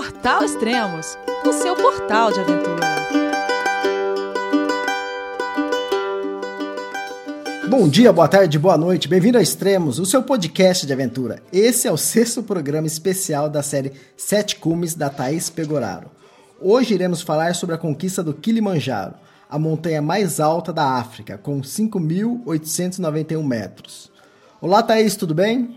Portal Extremos, o seu portal de aventura. Bom dia, boa tarde, boa noite, bem-vindo a Extremos, o seu podcast de aventura. Esse é o sexto programa especial da série Sete Cumes da Thaís Pegoraro. Hoje iremos falar sobre a conquista do Kilimanjaro, a montanha mais alta da África, com 5.891 metros. Olá, Thaís, tudo bem?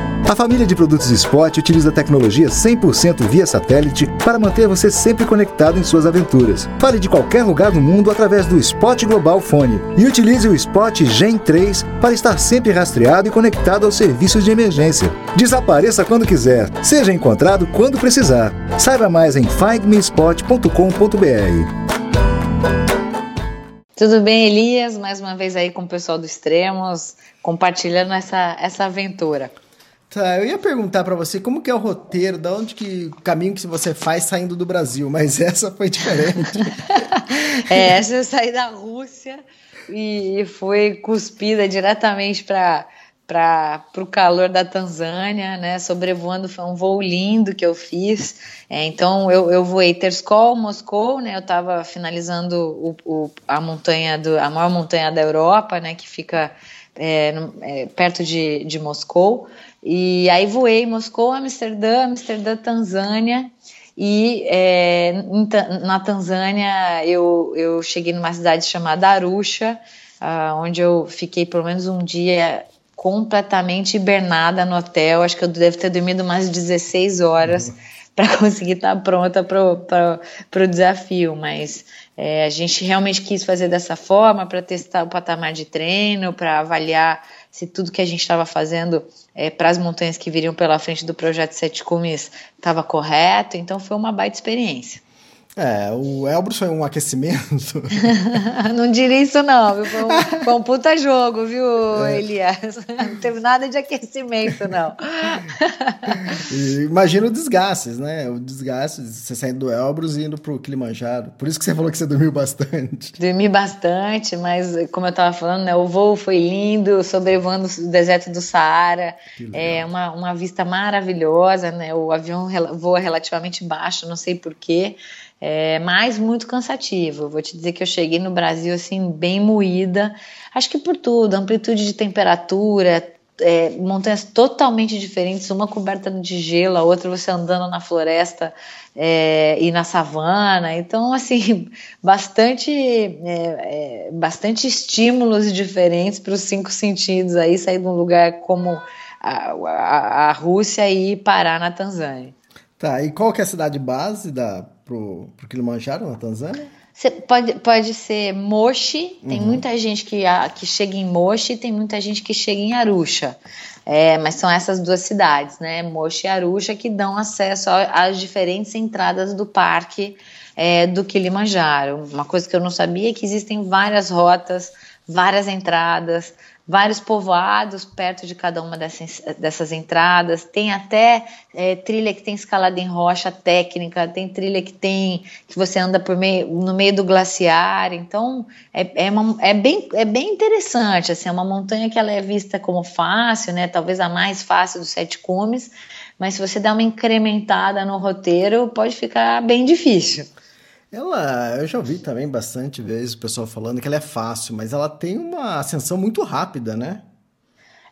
A família de produtos Spot utiliza tecnologia 100% via satélite para manter você sempre conectado em suas aventuras. Fale de qualquer lugar do mundo através do Spot Global Fone e utilize o Spot Gen 3 para estar sempre rastreado e conectado aos serviços de emergência. Desapareça quando quiser, seja encontrado quando precisar. Saiba mais em findmespot.com.br. Tudo bem, Elias? Mais uma vez aí com o pessoal do Extremos, compartilhando essa, essa aventura. Tá, eu ia perguntar para você como que é o roteiro, da onde que o caminho que você faz saindo do Brasil, mas essa foi diferente. é, essa eu saí da Rússia e fui cuspida diretamente para para o calor da Tanzânia, né? Sobrevoando foi um voo lindo que eu fiz. É, então eu, eu voei Terskol, Moscou, né? Eu estava finalizando o, o, a montanha do a maior montanha da Europa, né? Que fica é, é, perto de, de Moscou. E aí voei Moscou, Amsterdã, Amsterdã, Tanzânia. E é, na Tanzânia eu, eu cheguei numa cidade chamada Arusha, uh, onde eu fiquei pelo menos um dia completamente hibernada no hotel. Acho que eu devo ter dormido mais de 16 horas uhum. para conseguir estar pronta para o desafio. Mas é, a gente realmente quis fazer dessa forma para testar o patamar de treino, para avaliar se tudo que a gente estava fazendo é, para as montanhas que viriam pela frente do projeto Sete Cumes estava correto. Então foi uma baita experiência. É, o Elbrus foi um aquecimento. não diria isso não, viu? Foi um, foi um puta jogo, viu, é. Elias? Não teve nada de aquecimento, não. Imagina o desgastes, né? O desgaste de você saindo do Elbrus e indo pro Kilimanjaro. Por isso que você falou que você dormiu bastante. Dormi bastante, mas como eu tava falando, né, o voo foi lindo, sobrevoando o deserto do Saara. É uma, uma vista maravilhosa, né? O avião voa relativamente baixo, não sei porquê é, mas muito cansativo. Vou te dizer que eu cheguei no Brasil assim bem moída, acho que por tudo, amplitude de temperatura, é, montanhas totalmente diferentes, uma coberta de gelo, a outra você andando na floresta é, e na savana. Então, assim, bastante, é, é bastante estímulos diferentes para os cinco sentidos aí, sair de um lugar como a, a, a Rússia e parar na Tanzânia. Tá, e qual que é a cidade base da pro, pro Kilimanjaro, na Tanzânia? Você pode, pode ser Moshi, tem uhum. muita gente que, a, que chega em Moshi, tem muita gente que chega em Arusha. É, mas são essas duas cidades, né? Moshi e Arusha, que dão acesso às diferentes entradas do parque é, do Kilimanjaro. Uma coisa que eu não sabia é que existem várias rotas, várias entradas, vários povoados perto de cada uma dessas, dessas entradas. Tem até é, trilha que tem escalada em rocha técnica, tem trilha que tem que você anda por meio, no meio do glaciar. Então é, é, uma, é, bem, é bem interessante. Assim, é uma montanha que ela é vista como fácil, né? Talvez a mais fácil dos sete cumes. Mas se você dá uma incrementada no roteiro, pode ficar bem difícil. Ela, eu já ouvi também bastante vezes o pessoal falando que ela é fácil, mas ela tem uma ascensão muito rápida, né?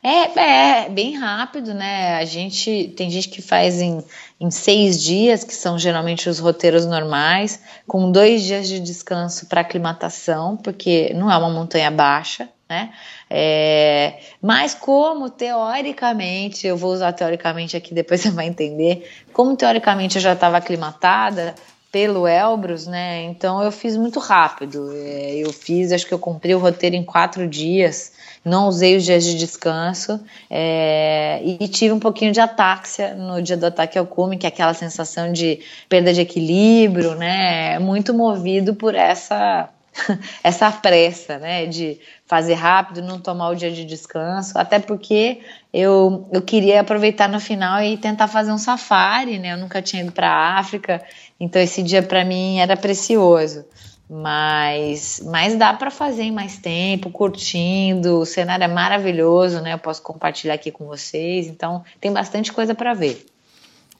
É, é, bem rápido, né? A gente tem gente que faz em, em seis dias, que são geralmente os roteiros normais, com dois dias de descanso para aclimatação, porque não é uma montanha baixa, né? É, mas como teoricamente, eu vou usar teoricamente aqui, depois você vai entender, como teoricamente eu já estava aclimatada, pelo Elbrus, né? Então eu fiz muito rápido. É, eu fiz, acho que eu cumpri o roteiro em quatro dias. Não usei os dias de descanso é, e tive um pouquinho de atáxia no dia do ataque ao cume, que é aquela sensação de perda de equilíbrio, né? Muito movido por essa essa pressa, né, de fazer rápido, não tomar o dia de descanso, até porque eu, eu queria aproveitar no final e tentar fazer um safari, né, eu nunca tinha ido para a África, então esse dia para mim era precioso, mas, mas dá para fazer em mais tempo, curtindo, o cenário é maravilhoso, né, eu posso compartilhar aqui com vocês, então tem bastante coisa para ver.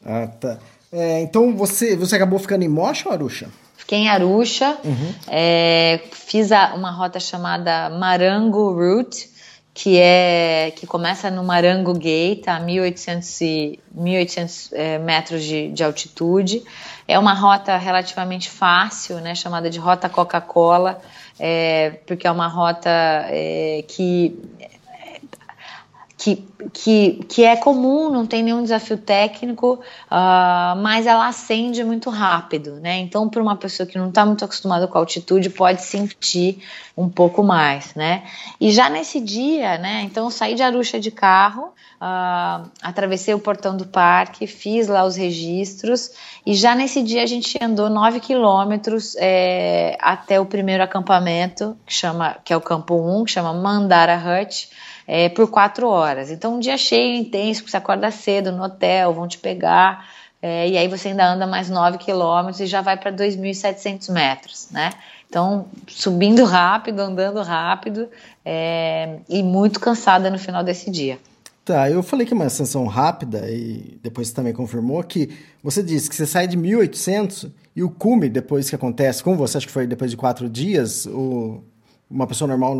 Ah, tá. É, então você, você acabou ficando em Mocha Arusha? Fiquei em Arusha, uhum. é, fiz a, uma rota chamada Marango Route, que é que começa no Marango Gate, a 1800, e, 1800 é, metros de, de, altitude. É uma rota relativamente fácil, né, chamada de Rota Coca-Cola, é, porque é uma rota é, que que, que, que é comum, não tem nenhum desafio técnico, uh, mas ela acende muito rápido, né? Então, para uma pessoa que não está muito acostumada com a altitude, pode sentir um pouco mais, né? E já nesse dia, né? Então, saí de Arusha de carro, uh, atravessei o portão do parque, fiz lá os registros, e já nesse dia a gente andou 9 quilômetros é, até o primeiro acampamento, que, chama, que é o campo 1, que chama Mandara Hut é, por quatro horas. Então, um dia cheio, intenso, você acorda cedo no hotel, vão te pegar, é, e aí você ainda anda mais 9 quilômetros e já vai para 2.700 metros, né? Então, subindo rápido, andando rápido é, e muito cansada no final desse dia. Tá, eu falei que é uma ascensão rápida e depois você também confirmou que você disse que você sai de 1.800 e o cume, depois que acontece com você, acho que foi depois de quatro dias, o, uma pessoa normal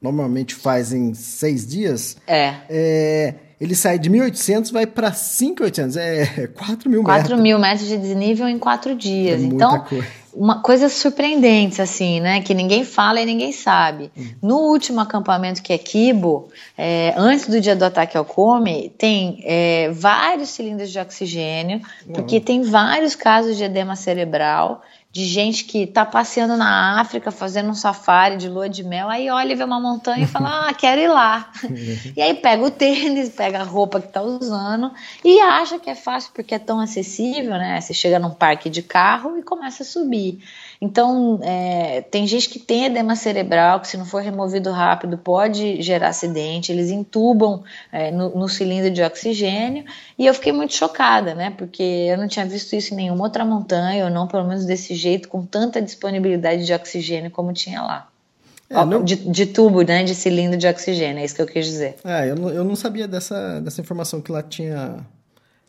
normalmente faz em seis dias, é. é ele sai de 1.800 vai para 5.800, é 4 mil metros. 4 mil metros de desnível em quatro dias. É então, coisa. uma coisa surpreendente, assim, né? Que ninguém fala e ninguém sabe. Hum. No último acampamento que é Kibo, é, antes do dia do ataque ao come, tem é, vários cilindros de oxigênio, porque tem vários casos de edema cerebral de gente que tá passeando na África, fazendo um safari de lua de mel, aí olha e vê uma montanha e fala, ah, quero ir lá. e aí pega o tênis, pega a roupa que tá usando e acha que é fácil porque é tão acessível, né? Você chega num parque de carro e começa a subir. Então, é, tem gente que tem edema cerebral, que se não for removido rápido pode gerar acidente, eles entubam é, no, no, cilindro de oxigênio, e eu fiquei muito chocada, né, porque eu não tinha visto isso em nenhuma outra montanha, ou não pelo menos desse jeito, com tanta disponibilidade de oxigênio como tinha lá. É, não... de, de, tubo, né, de cilindro de oxigênio, é isso que eu quis dizer. É, eu não, eu não sabia dessa, dessa informação que lá tinha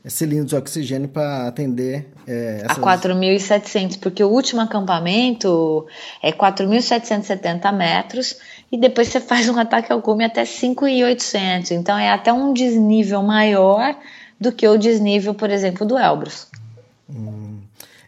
cilindros de oxigênio para atender é, essas... a 4.700, porque o último acampamento é 4.770 metros e depois você faz um ataque ao cume até 5.800, então é até um desnível maior do que o desnível, por exemplo, do Elbrus. Hum.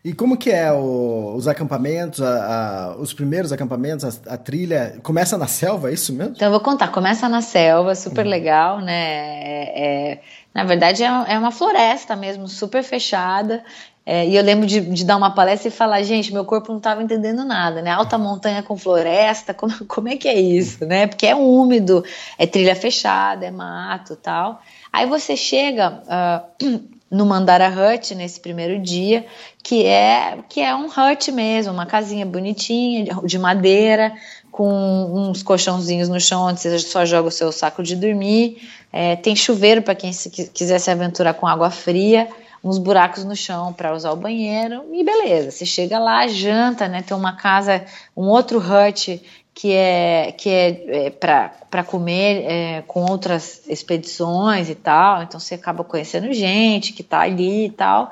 E como que é o, os acampamentos, a, a, os primeiros acampamentos, a, a, trilha? Começa na selva, é isso mesmo? Então eu vou contar. Começa na selva, super uhum. legal, né? É, é, na verdade é, é uma floresta mesmo, super fechada. É, e eu lembro de, de, dar uma palestra e falar, gente, meu corpo não estava entendendo nada, né? Alta montanha com floresta, como, como é que é isso, né? Porque é úmido, é trilha fechada, é mato tal. Aí você chega uh, no Mandara Hut nesse primeiro dia, que é que é um hut mesmo, uma casinha bonitinha de madeira, com uns colchãozinhos no chão onde você só joga o seu saco de dormir. É, tem chuveiro para quem se, quiser se aventurar com água fria, uns buracos no chão para usar o banheiro e beleza. Você chega lá, janta, né? Tem uma casa, um outro hut que é, que é, é para comer é, com outras expedições e tal. Então você acaba conhecendo gente que está ali e tal.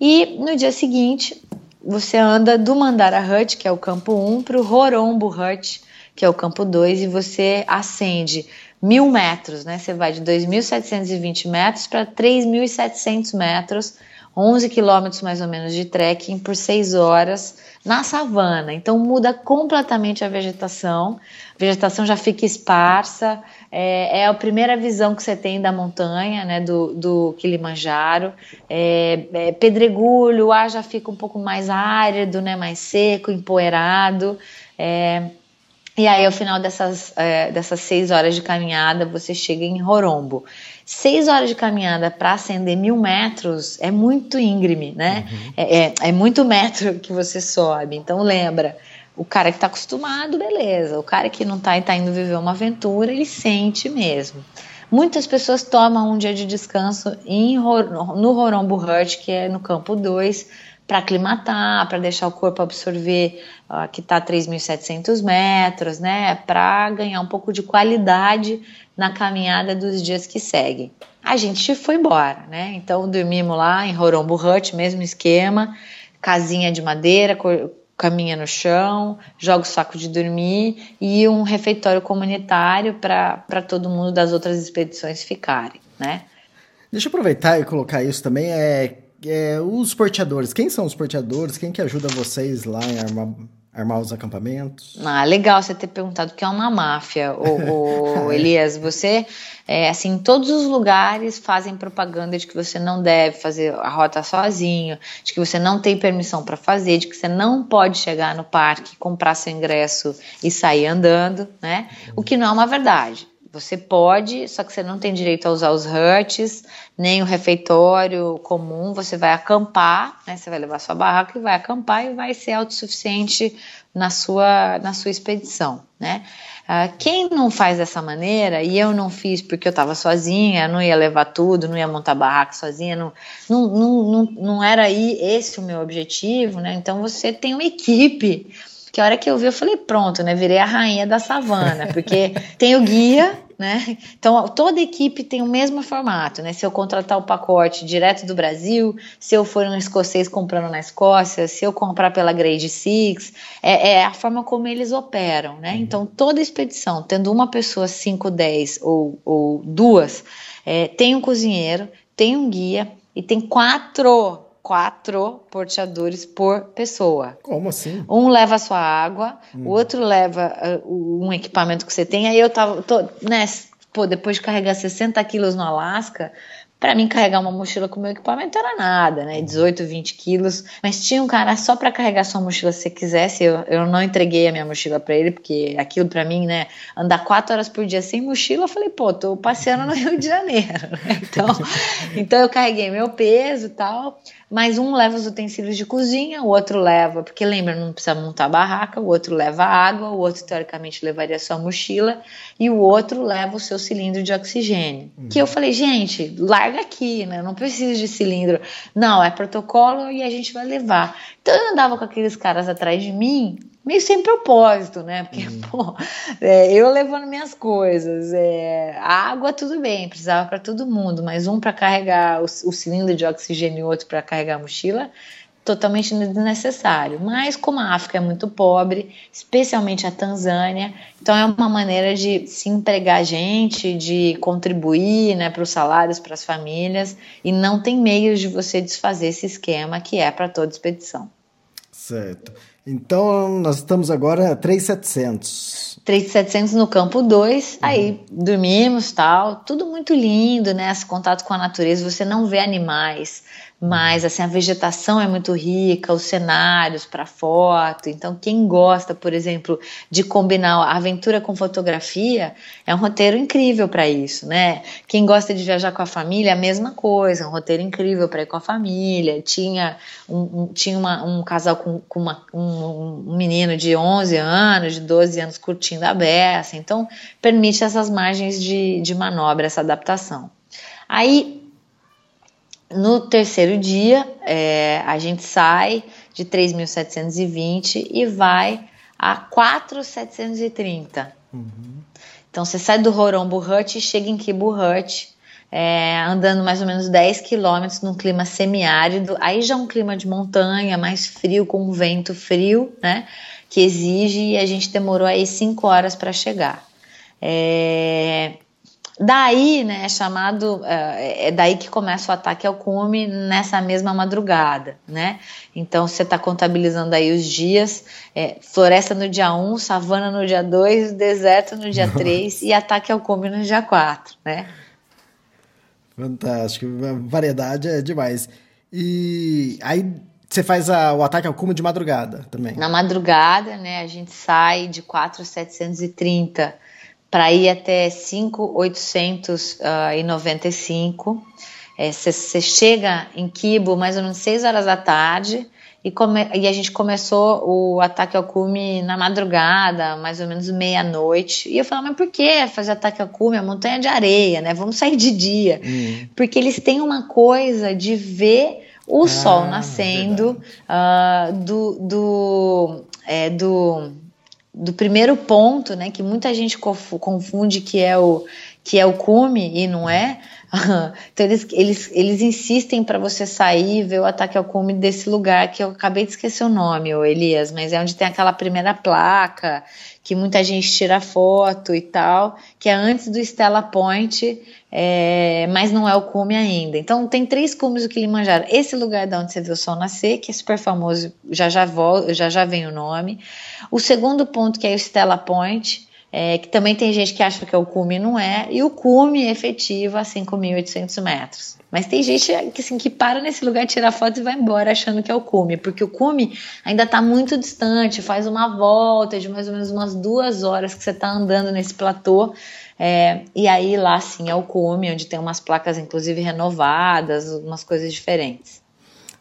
E no dia seguinte você anda do Mandara Hut, que é o campo 1, para o Horombo Hut, que é o campo 2, e você ascende mil metros, né? Você vai de 2.720 metros para 3.700 metros, 11 quilômetros mais ou menos de trekking por 6 horas na savana. Então muda completamente a vegetação, a vegetação já fica esparsa, é, é a primeira visão que você tem da montanha, né, do, do Kilimanjaro. É, é, pedregulho, o ar já fica um pouco mais árido, né, mais seco, empoeirado. É, e aí, ao final dessas, é, dessas seis horas de caminhada, você chega em Horombo. Seis horas de caminhada para ascender mil metros é muito íngreme, né? Uhum. É, é, é, muito metro que você sobe. Então, lembra, O cara que está acostumado, beleza. O cara que não está e está indo viver uma aventura, ele sente mesmo. Muitas pessoas tomam um dia de descanso em, no Horombo Hut, que é no campo 2, para aclimatar, para deixar o corpo absorver, uh, que está a 3.700 metros, né? Para ganhar um pouco de qualidade na caminhada dos dias que seguem. A gente foi embora, né? Então dormimos lá em Horombo Hut, mesmo esquema, casinha de madeira, caminha no chão, joga o saco de dormir e um refeitório comunitário para todo mundo das outras expedições ficarem, né? Deixa eu aproveitar e colocar isso também. É, é, os porteadores, quem são os porteadores? Quem que ajuda vocês lá em armar, armar os acampamentos? Ah, legal você ter perguntado que é uma máfia, o, o Elias. Você, é, assim, em todos os lugares fazem propaganda de que você não deve fazer a rota sozinho, de que você não tem permissão para fazer, de que você não pode chegar no parque, comprar seu ingresso e sair andando, né? O que não é uma verdade. Você pode, só que você não tem direito a usar os huts, nem o refeitório comum. Você vai acampar, né? Você vai levar sua barraca e vai acampar e vai ser autossuficiente na sua, na sua expedição, né? Uh, quem não faz dessa maneira, e eu não fiz porque eu estava sozinha, não ia levar tudo, não ia montar barraca sozinha, não, não, não, não, não era aí esse o meu objetivo, né? Então você tem uma equipe que a hora que eu vi, eu falei, pronto, né? Virei a rainha da savana, porque tem o guia, né? Então toda equipe tem o mesmo formato, né? Se eu contratar o pacote direto do Brasil, se eu for um escocês comprando na Escócia, se eu comprar pela Grade Six, é, é a forma como eles operam, né? Uhum. Então toda expedição, tendo uma pessoa 5, 10 ou, ou duas, é, tem um cozinheiro, tem um guia e tem quatro quatro porteadores por pessoa. Como assim? Um leva a sua água, hum. o outro leva uh, um equipamento que você tem. Aí eu tava, tô, né, pô, depois de carregar 60 quilos no Alasca, para mim, carregar uma mochila com meu equipamento era nada, né? 18, 20 quilos. Mas tinha um cara só para carregar sua mochila se você quisesse. Eu, eu não entreguei a minha mochila para ele, porque aquilo para mim, né? Andar quatro horas por dia sem mochila, eu falei, pô, tô passeando no Rio de Janeiro. Né? Então, então eu carreguei meu peso e tal mas um leva os utensílios de cozinha, o outro leva, porque lembra, não precisa montar barraca, o outro leva água, o outro teoricamente levaria sua mochila e o outro leva o seu cilindro de oxigênio. Uhum. Que eu falei, gente, larga aqui, né? Não precisa de cilindro. Não, é protocolo e a gente vai levar. Então eu andava com aqueles caras atrás de mim meio sem propósito, né? Porque, hum. pô, é, eu levando minhas coisas, é, água tudo bem, precisava para todo mundo, mas um para carregar o, o, cilindro de oxigênio e outro para carregar a mochila, totalmente desnecessário. Mas como a África é muito pobre, especialmente a Tanzânia, então é uma maneira de se empregar gente, de contribuir, né, para os salários, para as famílias, e não tem meios de você desfazer esse esquema que é para toda expedição. Certo. Então, nós estamos agora 3,700. 3,700 no campo 2, uhum. aí dormimos tal, tudo muito lindo, né? Esse contato com a natureza, você não vê animais, mas assim a vegetação é muito rica, os cenários para foto. Então, quem gosta, por exemplo, de combinar a aventura com fotografia, é um roteiro incrível para isso, né? Quem gosta de viajar com a família, a mesma coisa, um roteiro incrível para ir com a família. Tinha um, um tinha uma, um casal com, com uma, um, um, menino de 11 anos, de 12 anos curtindo a beça. Então, permite essas margens de, de manobra, essa adaptação. Aí no terceiro dia, é, a gente sai de 3.720 e vai a 4.730. Uhum. Então você sai do Horombo Hut e chega em Kibu Hut, é, andando mais ou menos 10 quilômetros num clima semiárido. Aí já é um clima de montanha, mais frio, com um vento frio, né? Que exige, e a gente demorou aí 5 horas para chegar. É, Daí, né, é chamado, é, é daí que começa o ataque ao cume nessa mesma madrugada, né? Então você está contabilizando aí os dias, é, floresta no dia 1, savana no dia 2, deserto no dia 3 e ataque ao cume no dia 4, né? Fantástico, variedade é demais. E aí você faz a, o ataque ao cume de madrugada também? Na madrugada, né, a gente sai de 4,730 para ir até 5,895. Você é, chega em Kibo mais ou menos 6 horas da tarde e, come, e a gente começou o ataque ao cume na madrugada, mais ou menos meia-noite. E eu falava, mas por que fazer ataque ao cume? A montanha de areia, né? Vamos sair de dia. Hum. Porque eles têm uma coisa de ver o ah, sol nascendo uh, do, do, é, do, do primeiro ponto, né? Que muita gente confunde que é o que é o cume e não é. Então eles, eles, eles insistem para você sair e ver o ataque ao cume desse lugar que eu acabei de esquecer o nome, o Elias, mas é onde tem aquela primeira placa que muita gente tira foto e tal, que é antes do Stella Point, é, mas não é o cume ainda. Então tem três cumes do Kilimanjaro. Esse lugar da onde você vê o sol nascer, que é super famoso, já já, já já vem o nome. O segundo ponto que é o Stella Point, é, que também tem gente que acha que é o cume não é, e o cume efetivo a 5.800 metros. Mas tem gente que, assim, que para nesse lugar, tira foto e vai embora achando que é o cume, porque o cume ainda está muito distante, faz uma volta de mais ou menos umas duas horas que você está andando nesse platô. É, e aí lá sim é o cume, onde tem umas placas inclusive renovadas, umas coisas diferentes.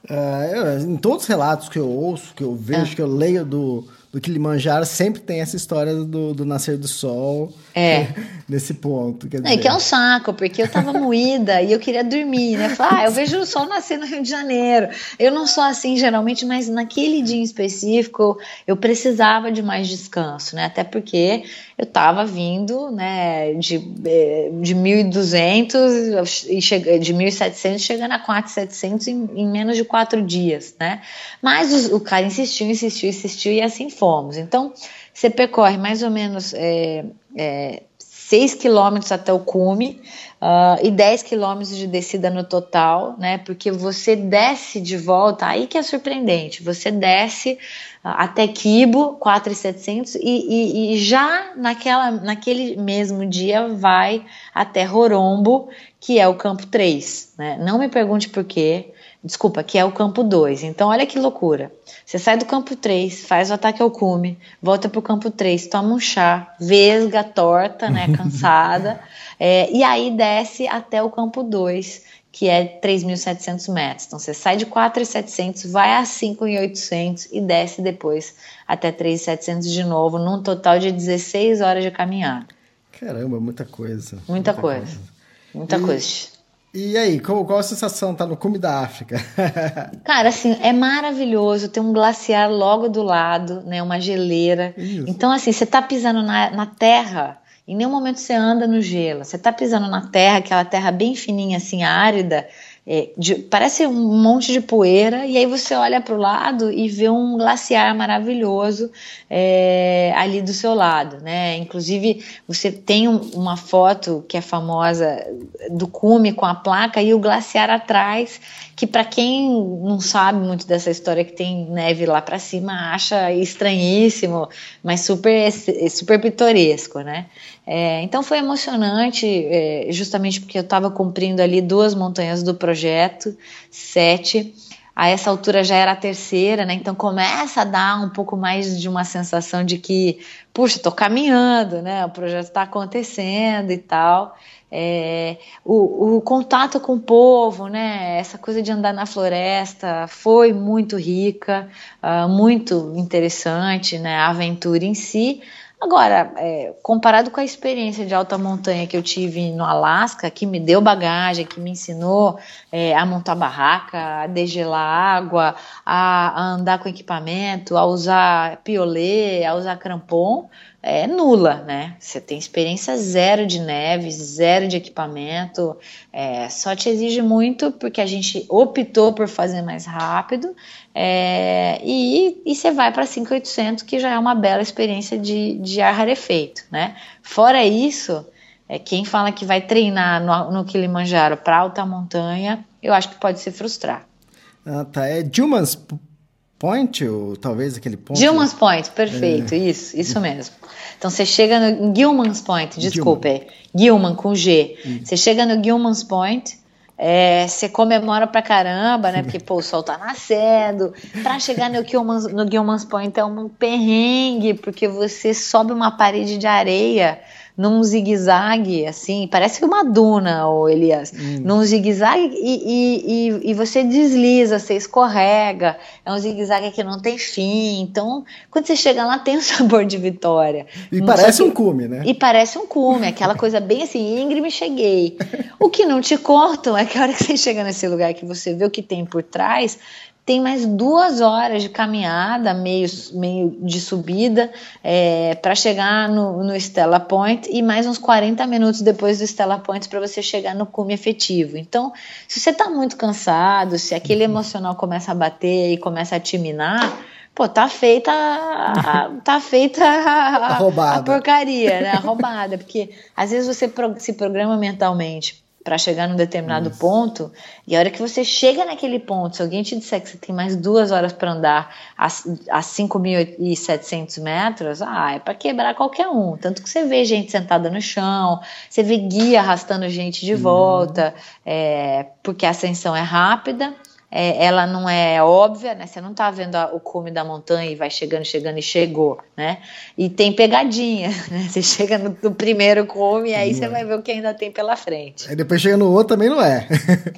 É, em todos os relatos que eu ouço, que eu vejo, é. que eu leio do, do Kilimanjaro sempre tem essa história do, do nascer do sol é. nesse ponto. Quer dizer. É que é um saco, porque eu tava moída e eu queria dormir, né? Falar, ah, eu vejo o sol nascer no Rio de Janeiro. Eu não sou assim geralmente, mas naquele dia em específico eu precisava de mais descanso, né? Até porque eu tava vindo, né, de, eh, de 1.200 e chega, de 1.700 chegando a 4.700 em, em menos de quatro dias, né? Mas o, o cara insistiu, insistiu, insistiu e assim foi fomos. Então, você percorre mais ou menos é, é, 6 quilômetros até o cume uh, e 10 quilômetros de descida no total, né? Porque você desce de volta, aí que é surpreendente, você desce uh, até Quibo, 4,700 e, e, e já naquela, naquele mesmo dia vai até Rorombo, que é o campo 3, né? Não me pergunte por quê, desculpa, que é o campo 2. Então, olha que loucura. Você sai do campo 3, faz o ataque ao cume, volta para o campo 3, toma um chá, vesga, torta, né, cansada, é, e aí desce até o campo 2, que é 3.700 metros. Então, você sai de 4.700, vai a 5.800 e desce depois até 3.700 de novo, num total de 16 horas de caminhada. Caramba, muita coisa. Muita, muita coisa. coisa. Muita e... coisa. E aí, qual, qual a sensação tá no cume da África? Cara, assim, é maravilhoso. Tem um glaciar logo do lado, né? Uma geleira. Isso. Então, assim, você tá pisando na, na terra, em nenhum momento você anda no gelo. Você tá pisando na terra, aquela terra bem fininha, assim, árida. É, de, parece um monte de poeira, e aí você olha para o lado e vê um glaciar maravilhoso é, ali do seu lado, né? Inclusive, você tem um, uma foto que é famosa do cume com a placa e o glaciar atrás, que para quem não sabe muito dessa história que tem neve lá para cima, acha estranhíssimo, mas super, super pitoresco, né? É, então foi emocionante, é, justamente porque eu estava cumprindo ali duas montanhas do projeto, sete. A essa altura já era a terceira, né? Então começa a dar um pouco mais de uma sensação de que, puxa, estou caminhando, né? O projeto está acontecendo e tal. É, o, o, contato com o povo, né? Essa coisa de andar na floresta foi muito rica, uh, muito interessante, né? A aventura em si. Agora, é, comparado com a experiência de alta montanha que eu tive no Alasca, que me deu bagagem, que me ensinou é, a montar barraca, a degelar água, a, a, andar com equipamento, a usar piolê, a usar crampon, é nula, né? Você tem experiência zero de neve, zero de equipamento, é, só te exige muito porque a gente optou por fazer mais rápido é, e, você vai para 5800, que já é uma bela experiência de, de ar rarefeito, né? Fora isso, é, quem fala que vai treinar no, no Kilimanjaro para alta montanha, eu acho que pode se frustrar. Ah, tá. É Dilmans Point, ou talvez aquele ponto? Gilman's Point, perfeito, é. isso, isso mesmo. Então você chega no Gilman's Point, desculpe, Gilman, Gilman com G. Você chega no Gilman's Point, é, você comemora pra caramba, né? Porque pô, o sol tá nascendo. Pra chegar no Gilman's, no Gilman's Point é um perrengue, porque você sobe uma parede de areia num zigue-zague, assim, parece uma duna, ô Elias, hum. num zigue-zague e, e, e, e, você desliza, você escorrega, é um zigue-zague que não tem fim, então quando você chega lá tem um sabor de vitória. E não parece um cume, né? E parece um cume, aquela coisa bem assim, íngreme, cheguei. o que não te contam é que a hora que você chega nesse lugar que você vê o que tem por trás, tem mais duas horas de caminhada, meio, meio de subida, é, para chegar no, no Stella Point e mais uns 40 minutos depois do Stella Point para você chegar no cume efetivo. Então, se você está muito cansado, se aquele emocional começa a bater e começa a te minar, pô, tá feita a, tá feita a, a, a porcaria, né? A roubada, porque às vezes você se programa mentalmente para chegar num determinado Isso. ponto, e a hora que você chega naquele ponto, se alguém te disser que você tem mais duas horas para andar a, a 5.700 metros, ah, é para quebrar qualquer um. Tanto que você vê gente sentada no chão, você vê guia arrastando gente de uhum. volta, é, porque a ascensão é rápida é, ela não é óbvia, né? Você não está vendo a, o cume da montanha e vai chegando, chegando e chegou, né? E tem pegadinha, né? Você chega no, no primeiro cume e aí você é. vai ver o que ainda tem pela frente. Aí depois chega no outro também não é.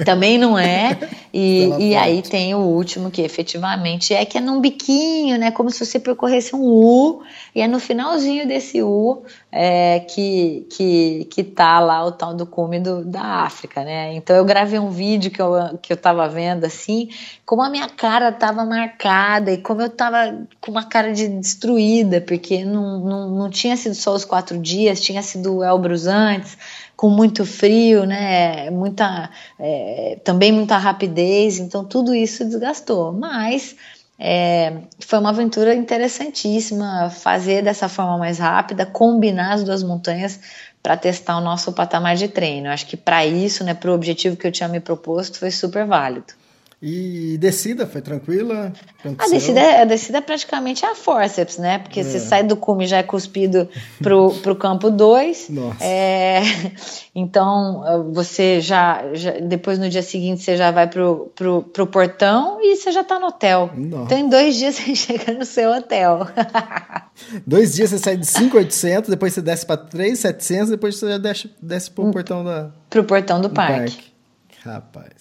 também não é. E, e aí tem o último que efetivamente é que é num biquinho, né? Como se você percorresse um U e é no finalzinho desse U é, que, que, que tá lá o tal do cume do, da África, né? Então eu gravei um vídeo que eu, que eu tava vendo assim, como a minha cara tava marcada e como eu tava com uma cara de destruída, porque não, não, não tinha sido só os quatro dias, tinha sido Elbrus antes, com muito frio, né? Muita, é, também muita rapidez, então tudo isso desgastou. Mas é, foi uma aventura interessantíssima fazer dessa forma mais rápida, combinar as duas montanhas para testar o nosso patamar de treino. Acho que para isso, né, para o objetivo que eu tinha me proposto, foi super válido. E descida foi tranquila? A descida, é, a descida praticamente é a forceps, né? Porque é. você sai do cume já é cuspido pro, pro campo 2. É, então você já, já, Depois no dia seguinte você já vai pro, pro, pro portão e você já tá no hotel. Nossa. Então em dois dias você chega no seu hotel. dois dias você sai de 5,800, depois você desce para 3,700, depois você já desce, desce pro hum. portão da. Pro portão do, do parque. parque. Rapaz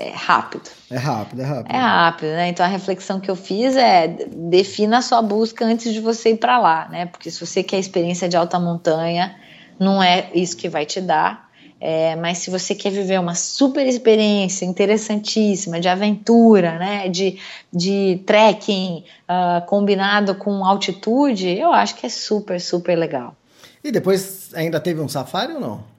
é rápido. É rápido, é rápido. É rápido, né? Então a reflexão que eu fiz é defina a sua busca antes de você ir para lá, né? Porque se você quer experiência de alta montanha, não é isso que vai te dar. É, mas se você quer viver uma super experiência interessantíssima de aventura, né, de, de trekking uh, combinado com altitude, eu acho que é super, super legal. E depois ainda teve um safari ou não?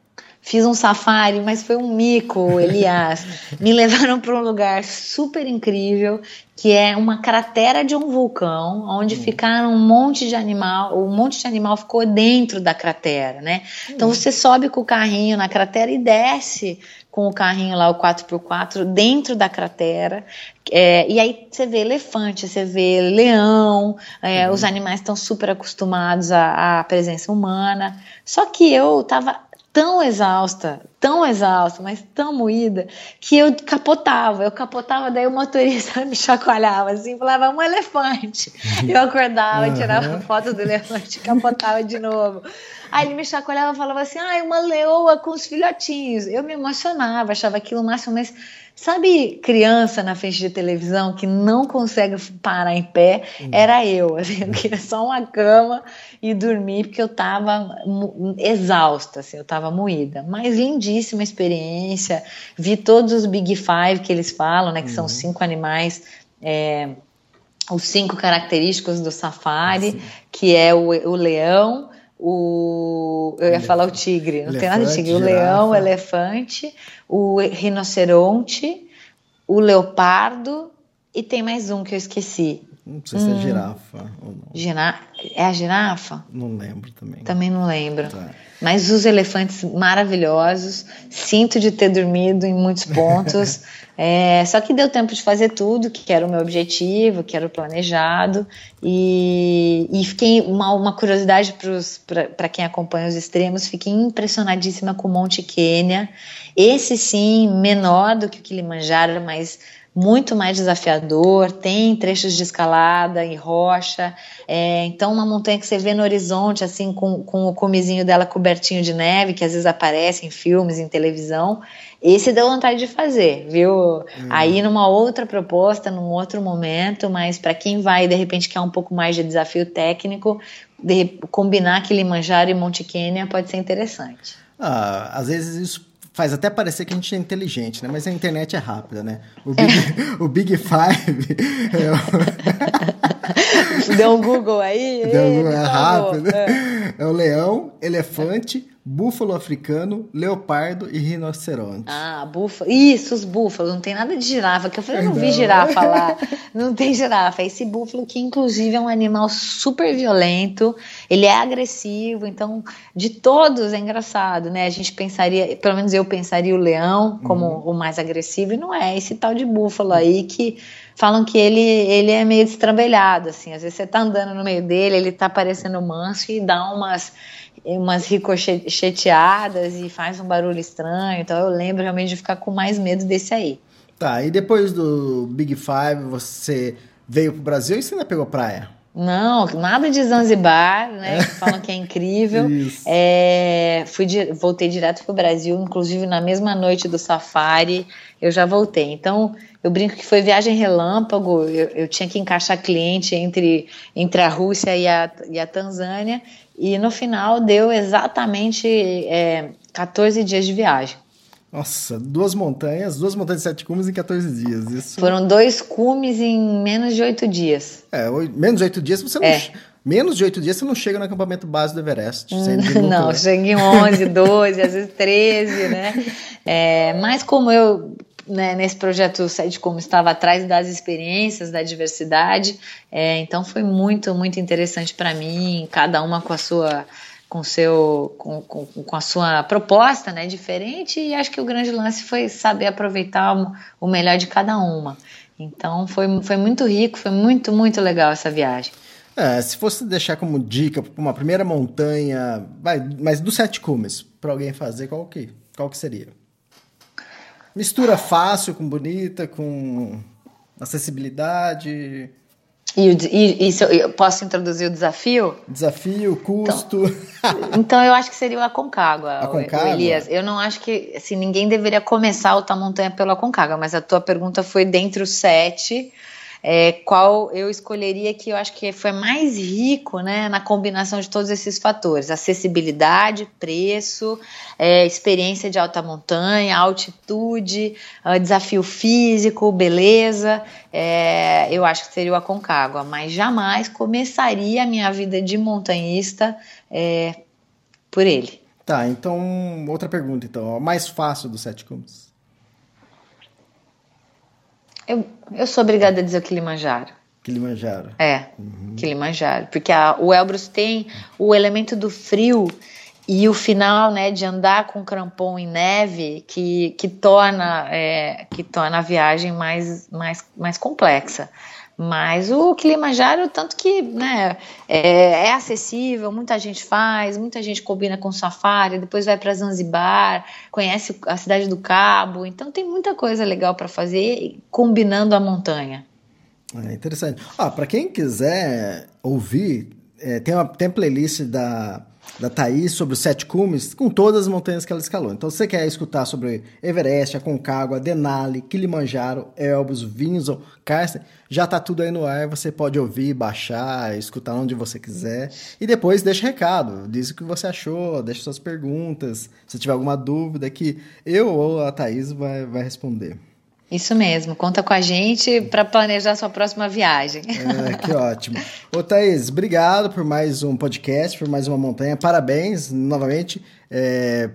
Fiz um safari, mas foi um mico, Elias. Me levaram para um lugar super incrível, que é uma cratera de um vulcão, onde hum. ficaram um monte de animal, um monte de animal ficou dentro da cratera, né? Então hum. você sobe com o carrinho na cratera e desce com o carrinho lá, o 4x4, dentro da cratera. É, e aí você vê elefante, você vê leão, é, uhum. os animais estão super acostumados à, à, presença humana. Só que eu tava tão exausta, tão exausta, mas tão moída, que eu capotava. Eu capotava, daí o motorista me chacoalhava assim, falava um elefante. Eu acordava, uhum. tirava foto do elefante, capotava de novo. Aí ele me chacoalhava e falava assim: ah, uma leoa com os filhotinhos. Eu me emocionava, achava aquilo o máximo, mas Sabe criança na frente de televisão que não consegue parar em pé? Hum. Era eu. Assim, eu queria só uma cama e dormir porque eu estava exausta, assim, eu estava moída. Mas lindíssima experiência. Vi todos os Big Five que eles falam, né? Que uhum. são cinco animais. É, os cinco característicos do safari, que é o, o leão, o. Eu ia elefante. falar o tigre, não elefante, tem nada de tigre. O girafa. leão, o elefante, o rinoceronte, o leopardo e tem mais um que eu esqueci. Não sei hum. se é hum. girafa ou não. Gina... É a girafa? Não lembro também. Também não lembro. Tá. Mas os elefantes maravilhosos. Sinto de ter dormido em muitos pontos. é, só que deu tempo de fazer tudo, que era o meu objetivo, que era o planejado. E, e fiquei uma, uma curiosidade para quem acompanha os extremos, fiquei impressionadíssima com o Monte Quênia. Esse sim, menor do que o Kilimanjaro, mas muito mais desafiador, tem trechos de escalada e rocha, é, então uma montanha que você vê no horizonte, assim, com, com o comezinho dela cobertinho de neve, que às vezes aparece em filmes, em televisão, esse deu vontade de fazer, viu? Hum. Aí numa outra proposta, num outro momento, mas para quem vai de repente quer um pouco mais de desafio técnico, de, combinar Kilimanjaro e Monte Kenya pode ser interessante. Ah, às vezes isso faz até parecer que a gente é inteligente, né? Mas a internet é rápida, né? O Big, é. o Big Five. É o... Deu um Google aí. Deu um Google, é rápido. É. é o leão, elefante, búfalo africano, leopardo e rinoceronte. Ah, búfalo. Isso, os búfalos. Não tem nada de girafa, que eu falei, eu não, não. vi girafa lá. Não tem girafa. Esse búfalo que, inclusive, é um animal super violento, ele é agressivo, então, de todos é engraçado, né? A gente pensaria, pelo menos eu pensaria o leão como uhum. o mais agressivo, e não é. Esse tal de búfalo aí que falam que ele, ele é meio destrambelhado, assim. Às vezes você tá andando no meio dele, ele tá parecendo manso e dá umas umas ricocheteadas e faz um barulho estranho. Então eu lembro realmente de ficar com mais medo desse aí. Tá, e depois do Big Five, você veio pro Brasil e você ainda pegou praia? Não, nada de Zanzibar, né? É. Que falam que é incrível. É, fui, voltei direto pro Brasil, inclusive na mesma noite do safari, eu já voltei. Então, eu brinco que foi viagem relâmpago, eu, eu tinha que encaixar cliente entre, entre a Rússia e a, e a Tanzânia, e no final deu exatamente é, 14 dias de viagem. Nossa, duas montanhas, duas montanhas de sete cumes em 14 dias. Isso... Foram dois cumes em menos de oito dias. É, menos de oito dias você não. É. Menos de oito dias você não chega no acampamento base do Everest. não, chega em 11, 12, às vezes 13, né? É, mas como eu né, nesse projeto Sede Como estava atrás das experiências, da diversidade. É, então foi muito, muito interessante para mim, cada uma com a sua com seu com, com, com, a sua proposta né diferente. E acho que o grande lance foi saber aproveitar o, melhor de cada uma. Então foi, foi muito rico foi muito muito legal essa viagem. É, se fosse deixar como dica uma primeira montanha vai, mas do sete cumes para alguém fazer qual que qual que seria Mistura fácil com bonita, com acessibilidade. E, e, e eu posso introduzir o desafio? Desafio, custo. Então, então eu acho que seria o Aconcagua, Aconcagua. O, Elias. Eu não acho que assim, ninguém deveria começar a alta montanha pelo Aconcagua, mas a tua pergunta foi dentre os sete é, qual eu escolheria que eu acho que foi mais rico né, na combinação de todos esses fatores: acessibilidade, preço, é, experiência de alta montanha, altitude, uh, desafio físico, beleza. É, eu acho que seria o Aconcagua, mas jamais começaria a minha vida de montanhista é, por ele. Tá, então outra pergunta então, mais fácil dos sete cumes. Eu, eu sou obrigada a dizer o Kilimanjaro. Kilimanjaro. É, uhum. Kilimanjaro. Porque a, o Elbrus tem o elemento do frio e o final, né, de andar com crampon em neve que, que, torna, é, que torna a viagem mais, mais, mais complexa. Mas o Kilimanjaro, tanto que né, é, é, acessível, muita gente faz, muita gente combina com safari, depois vai para Zanzibar, conhece a cidade do Cabo, então tem muita coisa legal para fazer combinando a montanha. É interessante. Ah, para quem quiser ouvir, é, tem uma tem playlist da da Thaís sobre os sete cumes, com todas as montanhas que ela escalou. Então, se você quer escutar sobre Everest, Aconcagua, Denali, Kilimanjaro, Elbrus, Vinson, Carsten, já tá tudo aí no ar, você pode ouvir, baixar, escutar onde você quiser. E depois deixa recado, diz o que você achou, deixa suas perguntas, se tiver alguma dúvida que eu ou a Thaís vai, vai responder. Isso mesmo, conta com a gente para planejar sua próxima viagem. É, que ótimo. Ô Thaís, obrigado por mais um podcast, por mais uma montanha. Parabéns novamente é,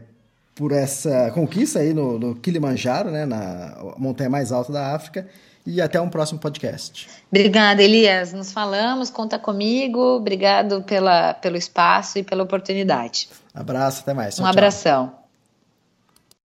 por essa conquista aí no, no Kilimanjaro, né, na montanha mais alta da África. E até um próximo podcast. Obrigada, Elias. Nos falamos, conta comigo. Obrigado pela, pelo espaço e pela oportunidade. Abraço, até mais. Tchau, um abração. Tchau.